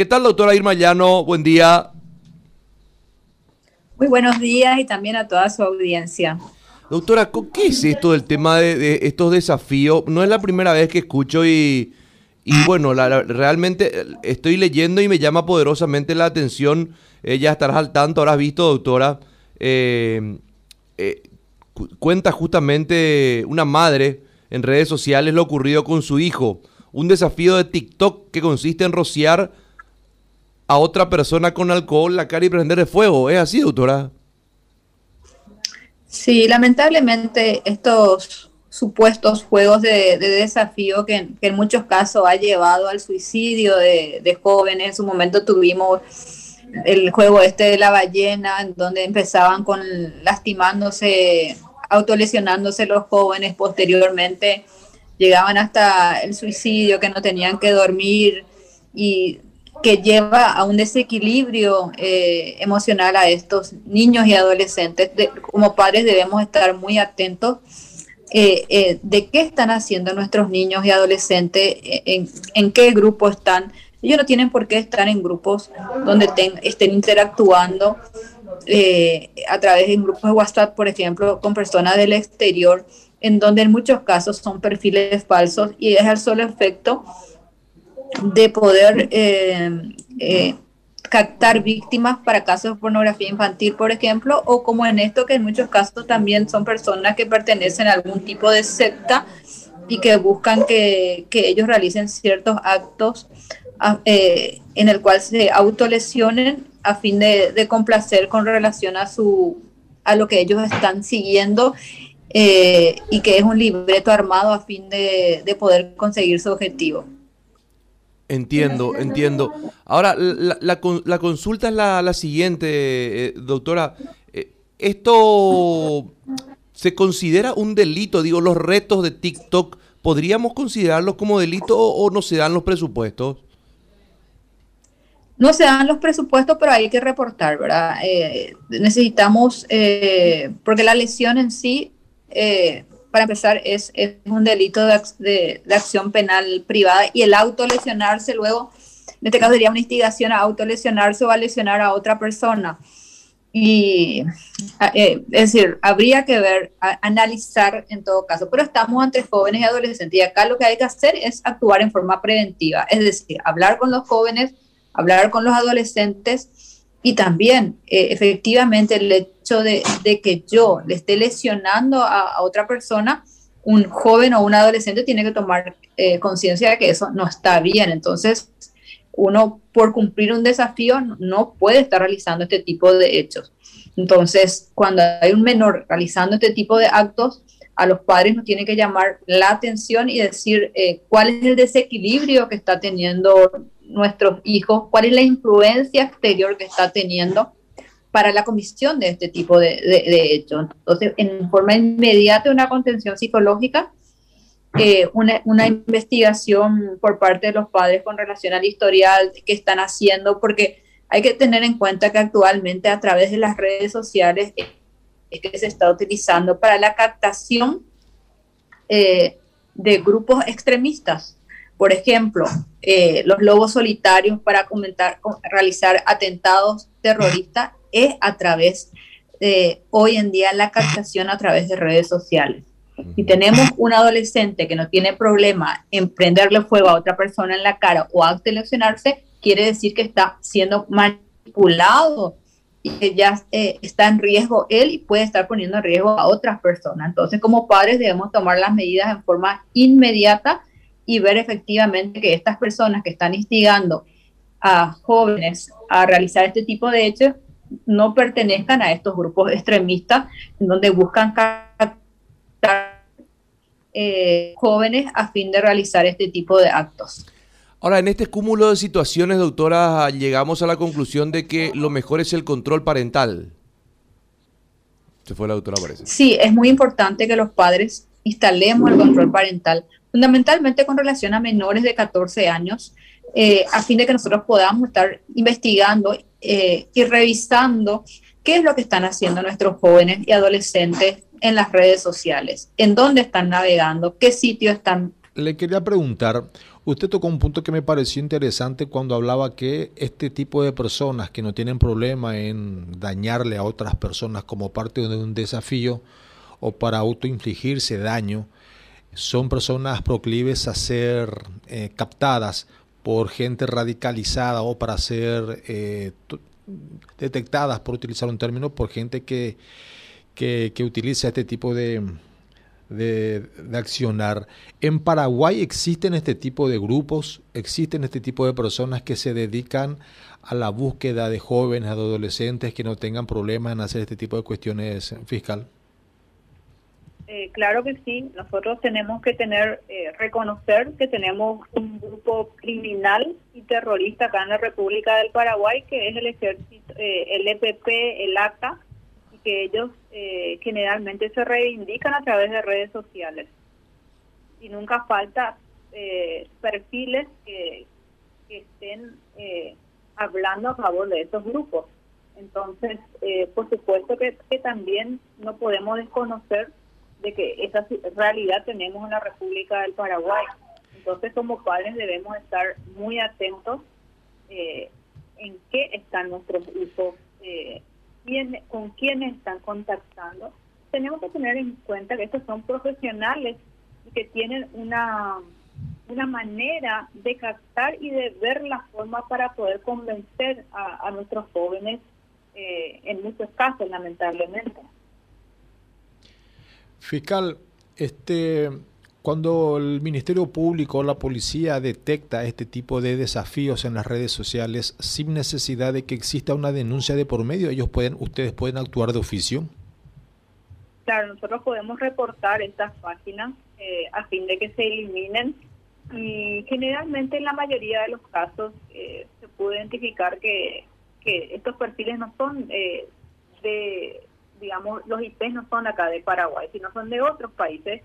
¿Qué tal, doctora Irma Llano? Buen día. Muy buenos días y también a toda su audiencia. Doctora, ¿qué es esto del tema de, estos desafíos? No es la primera vez que escucho y, bueno, realmente estoy leyendo y me llama poderosamente la atención. Eh, ya estarás al tanto, habrás visto, doctora. Eh, eh, cuenta justamente una madre en redes sociales lo ocurrido con su hijo. Un desafío de TikTok que consiste en rociar a otra persona con alcohol la cara y prenderle fuego. ¿Es así, doctora? Sí, lamentablemente estos supuestos juegos de, desafío que, en muchos casos ha llevado al suicidio de, jóvenes. En su momento tuvimos el juego este de la ballena, en donde empezaban con lastimándose, autolesionándose los jóvenes, posteriormente llegaban hasta el suicidio, que no tenían que dormir y que lleva a un desequilibrio eh, emocional a estos niños y adolescentes. como padres debemos estar muy atentos eh, eh, de qué están haciendo nuestros niños y adolescentes, en, qué grupo están. Ellos no tienen por qué estar en grupos donde estén interactuando a través de grupos de WhatsApp, por ejemplo, con personas del exterior, en donde en muchos casos son perfiles falsos y es el solo efecto de poder eh, eh, captar víctimas para casos de pornografía infantil, por ejemplo, o como en esto que en muchos casos también son personas que pertenecen a algún tipo de secta y que buscan que, ellos realicen ciertos actos ah, eh, en el cual se autolesionen a fin de, complacer con relación a su a lo que ellos están siguiendo y que es un libreto armado a fin de poder conseguir su objetivo. Entiendo, entiendo. Ahora, la, consulta es la, siguiente, eh, doctora. Eh, ¿Esto se considera un delito? Digo, los retos de TikTok, ¿podríamos considerarlos como delito o, no se dan los presupuestos? No se dan los presupuestos, pero hay que reportar, ¿verdad? Eh, necesitamos, porque la lesión en sí para empezar, es, un delito de, acción penal privada y el autolesionarse luego, en este caso sería una instigación a autolesionarse o a lesionar a otra persona. Y eh, es decir, habría que ver, analizar en todo caso, pero estamos entre jóvenes y adolescentes y acá lo que hay que hacer es actuar en forma preventiva, es decir, hablar con los jóvenes, hablar con los adolescentes y también, eh, efectivamente, el hecho de, que yo le esté lesionando a, otra persona, un joven o un adolescente tiene que tomar eh, conciencia de que eso no está bien. Entonces, uno por cumplir un desafío no puede estar realizando este tipo de hechos. Entonces, cuando hay un menor realizando este tipo de actos, a los padres nos tiene que llamar la atención y decir eh, cuál es el desequilibrio que está teniendo nuestros hijos, cuál es la influencia exterior que está teniendo para la comisión de este tipo de, hechos. Entonces, en forma inmediata, una contención psicológica, eh, una, una, investigación por parte de los padres con relación al historial que están haciendo, porque hay que tener en cuenta que actualmente a través de las redes sociales es que se está utilizando para la captación eh, de grupos extremistas. Por ejemplo, eh, los lobos solitarios para comentar, realizar atentados terroristas es a través de hoy en día la captación a través de redes sociales. Si tenemos un adolescente que no tiene problema en prenderle fuego a otra persona en la cara o a lesionarse, quiere decir que está siendo manipulado y que ya eh, está en riesgo él y puede estar poniendo en riesgo a otras personas. Entonces, como padres debemos tomar las medidas en forma inmediata y ver efectivamente que estas personas que están instigando a jóvenes a realizar este tipo de hechos no pertenezcan a estos grupos extremistas en donde buscan captar eh, jóvenes a fin de realizar este tipo de actos. Ahora, en este cúmulo de situaciones, doctora, llegamos a la conclusión de que lo mejor es el control parental. Se fue la doctora, parece. Sí, es muy importante que los padres instalemos el control parental fundamentalmente con relación a menores de 14 años, eh, a fin de que nosotros podamos estar investigando eh, y revisando qué es lo que están haciendo nuestros jóvenes y adolescentes en las redes sociales, en dónde están navegando, qué sitio están. Le quería preguntar, Usted tocó un punto que me pareció interesante cuando hablaba que este tipo de personas que no tienen problema en dañarle a otras personas como parte de un desafío o para autoinfligirse daño, son personas proclives a ser eh, captadas por gente radicalizada o para ser eh, detectadas, por utilizar un término, por gente que, que utiliza este tipo de, de, accionar. En Paraguay existen este tipo de grupos, existen este tipo de personas que se dedican a la búsqueda de jóvenes, adolescentes que no tengan problemas en hacer este tipo de cuestiones fiscal. Eh, claro que sí, nosotros tenemos que tener, eh, reconocer que tenemos un grupo criminal y terrorista acá en la República del Paraguay, que es el ejército, eh, el EPP, el ACA, que ellos eh, generalmente se reivindican a través de redes sociales. Y nunca falta eh, perfiles que, estén eh, hablando a favor de estos grupos. Entonces, por supuesto que, también no podemos desconocer de que esa realidad tenemos en la República del Paraguay. Entonces, como padres debemos estar muy atentos en qué están nuestros hijos con quiénes están contactando. Tenemos que tener en cuenta que estos son profesionales que tienen una, una manera de captar y de ver la forma para poder convencer a, nuestros jóvenes eh, en muchos casos, lamentablemente. Fiscal, este cuando el Ministerio Público o la policía detecta este tipo de desafíos en las redes sociales sin necesidad de que exista una denuncia de por medio, ellos pueden, ustedes pueden actuar de oficio. Claro, nosotros podemos reportar estas páginas eh, a fin de que se eliminen y generalmente en la mayoría de los casos eh, se puede identificar que, que estos perfiles no son eh, de, digamos, los IPs no son acá de Paraguay, sino son de otros países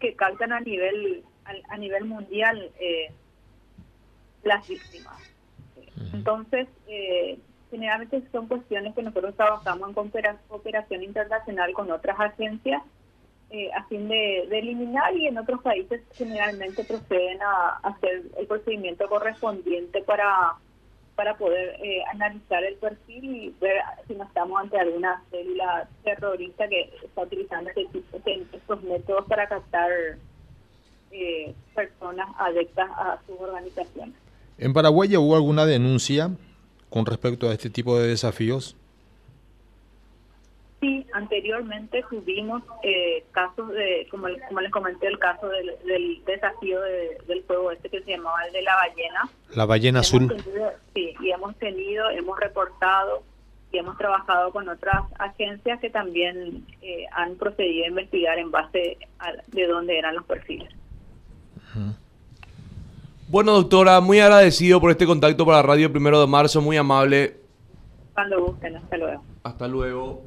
que captan a nivel a, nivel mundial eh, las víctimas. Entonces, eh, generalmente son cuestiones que nosotros trabajamos en cooperación internacional con otras agencias eh, a fin de, eliminar y en otros países generalmente proceden a hacer el procedimiento correspondiente para para poder eh, analizar el perfil y ver si no estamos ante alguna célula terrorista que está utilizando este estos métodos para captar eh, personas adeptas a sus organizaciones. ¿En Paraguay hubo alguna denuncia con respecto a este tipo de desafíos? Sí, anteriormente tuvimos eh, casos de, como, como les comenté, el caso del, desafío del juego este que se llamaba el de la ballena. La ballena azul. sí, y hemos tenido, hemos reportado y hemos trabajado con otras agencias que también eh, han procedido a investigar en base a de dónde eran los perfiles. Bueno, doctora, muy agradecido por este contacto para Radio Primero de Marzo, muy amable. Cuando gusten, hasta luego. Hasta luego.